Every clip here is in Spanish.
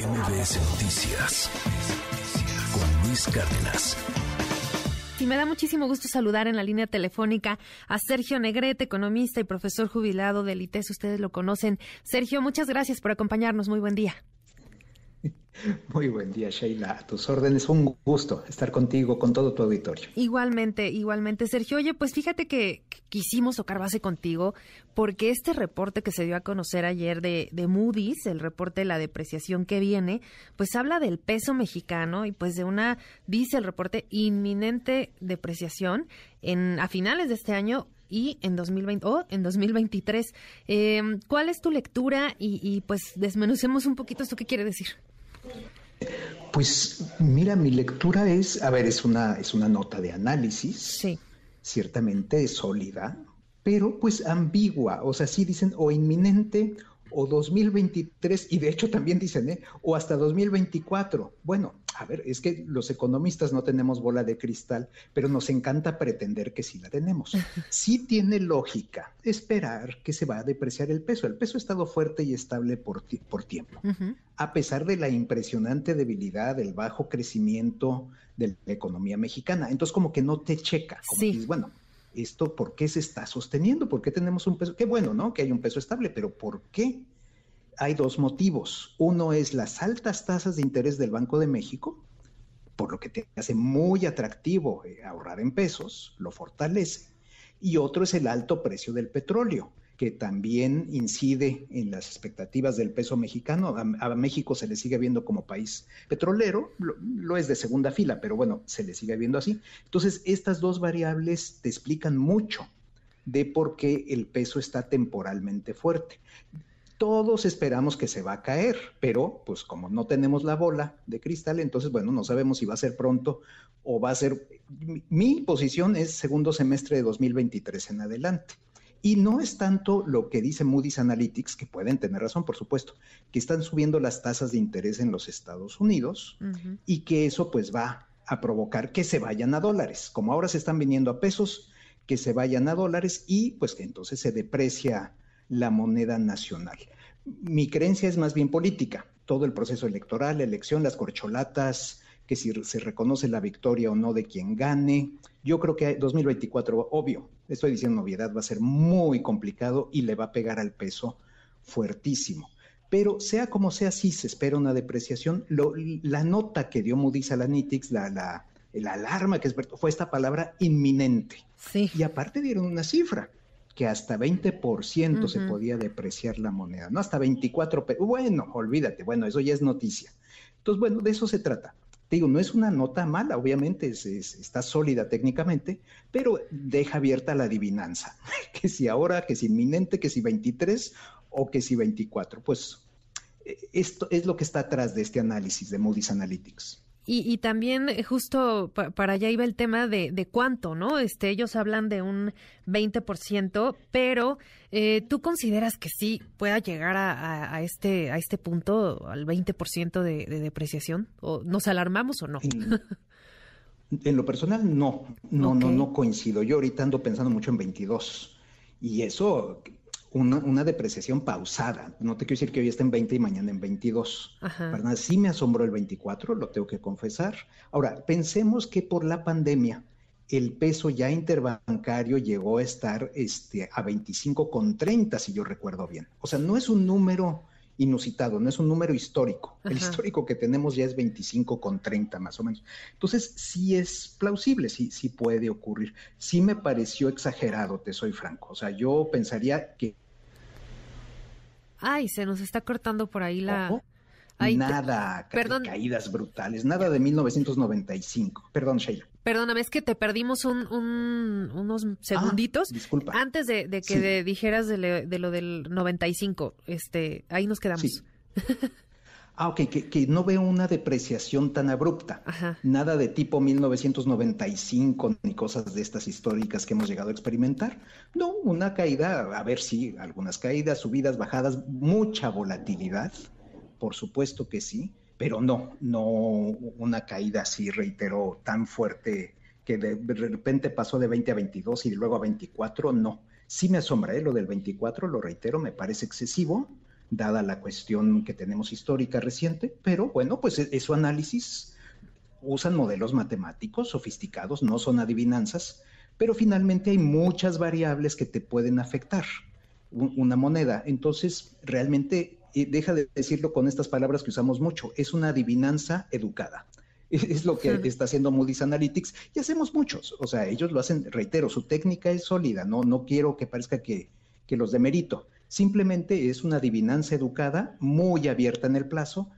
MBS Noticias con Luis Cárdenas. Y me da muchísimo gusto saludar en la línea telefónica a Sergio Negrete, economista y profesor jubilado del ITES. Ustedes lo conocen. Sergio, muchas gracias por acompañarnos. Muy buen día. Muy buen día, Sheila. A tus órdenes, un gusto estar contigo, con todo tu auditorio. Igualmente, igualmente, Sergio. Oye, pues fíjate que quisimos tocar base contigo porque este reporte que se dio a conocer ayer de, de Moody's, el reporte de la depreciación que viene, pues habla del peso mexicano y pues de una, dice el reporte, inminente depreciación en, a finales de este año y en 2020 o en 2023. Eh, ¿Cuál es tu lectura? Y, y pues desmenucemos un poquito esto que quiere decir. Pues mira, mi lectura es, a ver, es una, es una nota de análisis, sí. ciertamente sólida, pero pues ambigua, o sea, sí dicen o inminente o 2023, y de hecho también dicen, ¿eh? o hasta 2024. Bueno, a ver, es que los economistas no tenemos bola de cristal, pero nos encanta pretender que sí la tenemos. Sí tiene lógica esperar que se va a depreciar el peso. El peso ha estado fuerte y estable por, por tiempo, a pesar de la impresionante debilidad, del bajo crecimiento de la economía mexicana. Entonces, como que no te checa, como Sí. dices, bueno, ¿esto por qué se está sosteniendo? ¿Por qué tenemos un peso? Qué bueno, ¿no? Que hay un peso estable, pero ¿por qué? Hay dos motivos. Uno es las altas tasas de interés del Banco de México, por lo que te hace muy atractivo eh, ahorrar en pesos, lo fortalece. Y otro es el alto precio del petróleo, que también incide en las expectativas del peso mexicano. A, México se le sigue viendo como país petrolero, lo, lo, es de segunda fila, pero bueno, se le sigue viendo así. Entonces, estas dos variables te explican mucho de por qué el peso está temporalmente fuerte. Todos esperamos que se va a caer, pero pues como no tenemos la bola de cristal, entonces bueno, no sabemos si va a ser pronto o va a ser... Mi posición es segundo semestre de 2023 en adelante. Y no es tanto lo que dice Moody's Analytics, que pueden tener razón, por supuesto, que están subiendo las tasas de interés en los Estados Unidos uh -huh. y que eso pues va a provocar que se vayan a dólares. Como ahora se están viniendo a pesos, que se vayan a dólares y pues que entonces se deprecia la moneda nacional. Mi creencia es más bien política. Todo el proceso electoral, la elección, las corcholatas, que si se reconoce la victoria o no de quien gane. Yo creo que 2024, obvio, estoy diciendo novedad, va a ser muy complicado y le va a pegar al peso fuertísimo. Pero sea como sea, sí se espera una depreciación. Lo, la nota que dio Moody's Analytics, la, la, la alarma que despertó, fue esta palabra inminente. Sí. Y aparte dieron una cifra que hasta 20% uh -huh. se podía depreciar la moneda, no hasta 24, pero bueno, olvídate, bueno, eso ya es noticia. Entonces, bueno, de eso se trata. Te digo, no es una nota mala, obviamente, es, es, está sólida técnicamente, pero deja abierta la adivinanza, que si ahora, que si inminente, que si 23 o que si 24. Pues esto es lo que está atrás de este análisis de Moody's Analytics. Y, y, también justo pa, para allá iba el tema de, de, cuánto, ¿no? Este, ellos hablan de un 20%, pero eh, ¿tú consideras que sí pueda llegar a, a, a, este, a este punto, al 20% de, de depreciación? ¿O ¿Nos alarmamos o no? En, lo personal, no, no, okay. no, no coincido. Yo ahorita ando pensando mucho en 22 y eso una, una, depreciación pausada. No te quiero decir que hoy está en 20 y mañana en 22. Ajá. ¿verdad? Sí me asombró el 24, lo tengo que confesar. Ahora, pensemos que por la pandemia el peso ya interbancario llegó a estar este, a 25,30, si yo recuerdo bien. O sea, no es un número inusitado, no es un número histórico. Ajá. El histórico que tenemos ya es 25,30 más o menos. Entonces, sí es plausible, sí, sí puede ocurrir. Sí me pareció exagerado, te soy franco. O sea, yo pensaría que... Ay, se nos está cortando por ahí la... Ojo. Ay, nada. Perdón. caídas brutales, nada de 1995. Perdón, Sheila. Perdóname, es que te perdimos un, un, unos segunditos. Ah, disculpa. Antes de, de que sí. de, dijeras de, le, de, lo del 95. Este, ahí nos quedamos. Sí. Ah, ok, que, que, no veo una depreciación tan abrupta. Ajá. Nada de tipo 1995 ni cosas de estas históricas que hemos llegado a experimentar. No, una caída, a ver si sí, algunas caídas, subidas, bajadas, mucha volatilidad, por supuesto que sí, pero no, no una caída así, reitero, tan fuerte que de, repente pasó de 20 a 22 y luego a 24, no. Sí me asombra, ¿eh? lo del 24, lo reitero, me parece excesivo dada la cuestión que tenemos histórica reciente, pero bueno, pues es, su análisis. Usan modelos matemáticos sofisticados, no son adivinanzas, pero finalmente hay muchas variables que te pueden afectar una moneda. Entonces, realmente, deja de decirlo con estas palabras que usamos mucho, es una adivinanza educada. Es lo que está haciendo Moody's Analytics y hacemos muchos. O sea, ellos lo hacen, reitero, su técnica es sólida, no, no quiero que parezca que, que los demerito. Simplemente es una adivinanza educada, muy abierta en el plazo,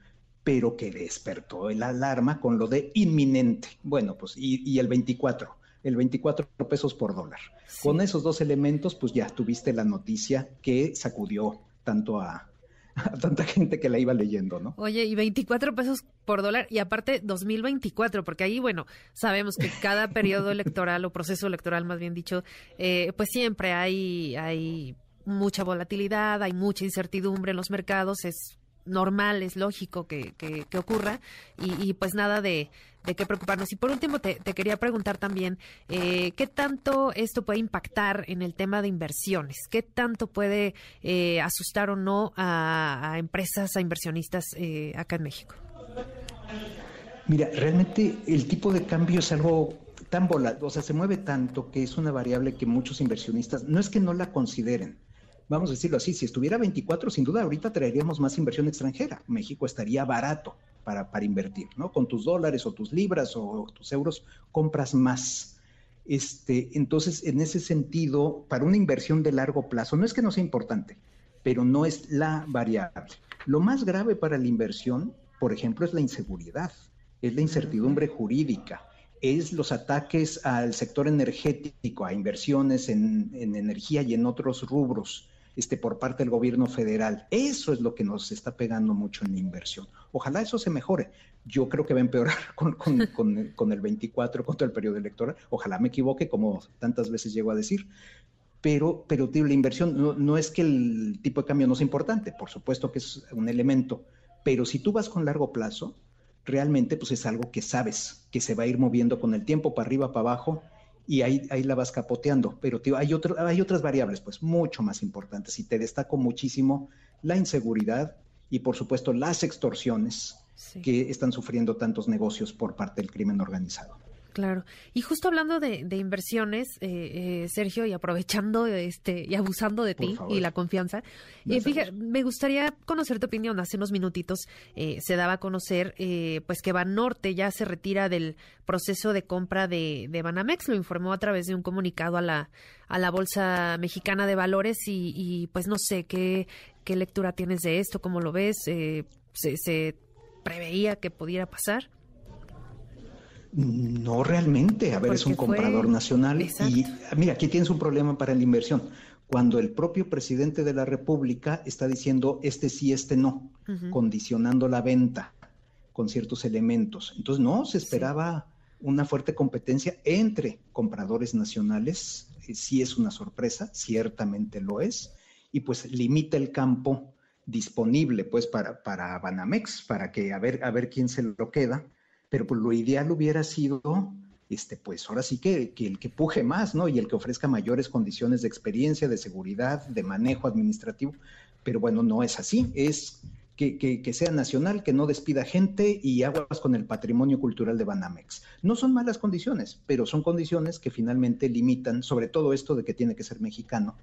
pero que despertó el alarma con lo de inminente. Bueno, pues, y, y el 24 el 24 pesos por dólar. Con esos dos elementos, pues ya tuviste la noticia que sacudió tanto a, tanta gente que la iba leyendo, ¿no? Oye, y 24 pesos por dólar y aparte 2024, porque ahí, bueno, sabemos que cada periodo electoral o proceso electoral, más bien dicho, eh, pues siempre hay, hay mucha volatilidad, hay mucha incertidumbre en los mercados, es normal, es lógico que, que, ocurra y, pues nada de, de, qué preocuparnos. Y por último, te, quería preguntar también, eh, ¿qué tanto esto puede impactar en el tema de inversiones? ¿Qué tanto puede eh, asustar o no a, empresas, a inversionistas eh, acá en México? Mira, realmente el tipo de cambio es algo tan volátil, o sea, se mueve tanto que es una variable que muchos inversionistas no es que no la consideren, vamos a decirlo así, si estuviera 24, sin duda ahorita traeríamos más inversión extranjera. México estaría barato para, para invertir, ¿no? Con tus dólares o tus libras o tus euros compras más. Este, entonces, en ese sentido, para una inversión de largo plazo, no es que no sea importante, pero no es la variable. Lo más grave para la inversión, por ejemplo, es la inseguridad, es la incertidumbre jurídica, es los ataques al sector energético, a inversiones en, en energía y en otros rubros este, por parte del gobierno federal. Eso es lo que nos está pegando mucho en la inversión. Ojalá eso se mejore. Yo creo que va a empeorar con, con, el 24, con todo el periodo electoral. Ojalá me equivoque, como tantas veces llego a decir. Pero, pero tío, la inversión no, no es que el tipo de cambio no sea importante, por supuesto que es un elemento, pero si tú vas con largo plazo, realmente pues es algo que sabes que se va a ir moviendo con el tiempo para arriba, para abajo y ahí, ahí la vas capoteando. Pero tío, hay, otro, hay otras variables, pues mucho más importantes. Y te destaco muchísimo la inseguridad y, por supuesto, las extorsiones que están sufriendo tantos negocios por parte del crimen organizado. Claro. Y justo hablando de, inversiones, eh, eh, Sergio, y aprovechando este y abusando de ti y la confianza, eh, fíjate, me gustaría conocer tu opinión. Hace unos minutitos se daba a conocer pues que Banorte ya se retira del proceso de compra de, de, Banamex. Lo informó a través de un comunicado a la a la bolsa mexicana de valores y, pues no sé qué qué lectura tienes de esto, cómo lo ves, se, se preveía que pudiera pasar. No realmente, a ver, es un comprador nacional. Y mira, aquí tienes un problema para la inversión. Cuando el propio presidente de la República está diciendo este sí, este no, condicionando la venta con ciertos elementos. Entonces, no, se esperaba una fuerte competencia entre compradores nacionales. Eh, sí es una sorpresa, ciertamente lo es, y pues limita el campo disponible pues para, para Banamex, para que a ver, a ver quién se lo queda pero pues lo ideal hubiera sido, este, pues ahora sí que, el que puje más, ¿no? Y el que ofrezca mayores condiciones de experiencia, de seguridad, de manejo administrativo, pero bueno, no es así, es que, que, sea nacional, que no despida gente y aguas con el patrimonio cultural de Banamex. No son malas condiciones, pero son condiciones que finalmente limitan, sobre todo esto de que tiene que ser mexicano,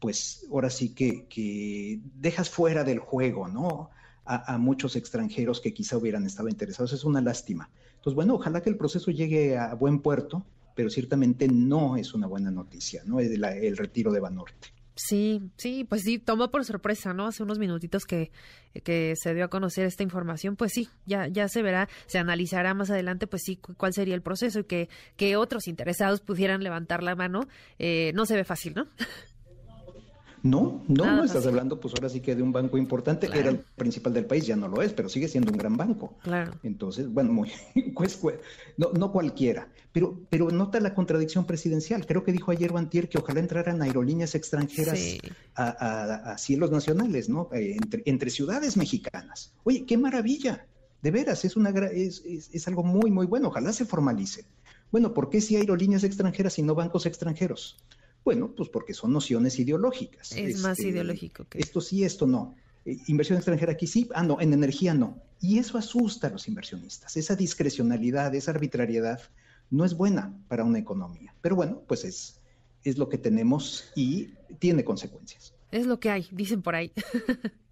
pues ahora sí que, que dejas fuera del juego, ¿no? A, muchos extranjeros que quizá hubieran estado interesados. Es una lástima. Entonces, bueno, ojalá que el proceso llegue a buen puerto, pero ciertamente no es una buena noticia, ¿no? El, el retiro de Banorte. Sí, sí, pues sí, tomó por sorpresa, ¿no? Hace unos minutitos que, que se dio a conocer esta información, pues sí, ya, ya se verá, se analizará más adelante, pues sí, cuál sería el proceso y que, que otros interesados pudieran levantar la mano. Eh, no se ve fácil, ¿no? No, no, no estás hablando pues ahora sí que de un banco importante, era el principal del país, ya no lo es, pero sigue siendo un gran banco. Claro. Entonces, bueno, muy, pues, no, no cualquiera, pero, pero nota la contradicción presidencial. Creo que dijo ayer Bantier que ojalá entraran aerolíneas extranjeras a, cielos nacionales, ¿no? Eh, entre, entre ciudades mexicanas. Oye, qué maravilla. De veras, es, una, es, es, es algo muy, muy bueno. Ojalá se formalice. Bueno, ¿por qué si aerolíneas extranjeras y no bancos extranjeros? Bueno, pues porque son nociones ideológicas. Es más este, ideológico que... Esto sí, esto no. Eh, inversión extranjera aquí sí, ah, no, en energía no. Y eso asusta a los inversionistas. Esa discrecionalidad, esa arbitrariedad no es buena para una economía. Pero bueno, pues es, es lo que tenemos y tiene consecuencias. Es lo que hay, dicen por ahí.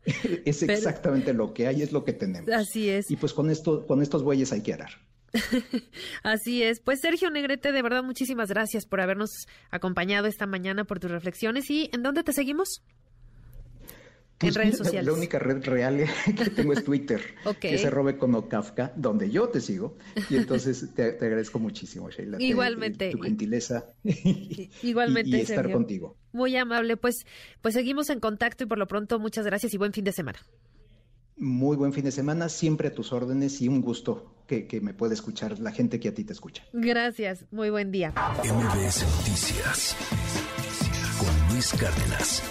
es exactamente lo que hay, es lo que tenemos. Así es. Y pues con esto, con estos bueyes hay que arar. Así es. Pues Sergio Negrete, de verdad muchísimas gracias por habernos acompañado esta mañana por tus reflexiones. ¿Y en dónde te seguimos? en pues redes sociales. La única red real que tengo es Twitter, que se robe como Kafka, donde yo te sigo. Y entonces te, agradezco muchísimo, Sheila. Igualmente. tu gentileza. Igualmente. y, estar contigo. Muy amable. Pues, pues seguimos en contacto y por lo pronto muchas gracias y buen fin de semana. Muy buen fin de semana, siempre a tus órdenes y un gusto que, que me pueda escuchar la gente que a ti te escucha. Gracias, muy buen día. MBS Noticias con Luis Cárdenas.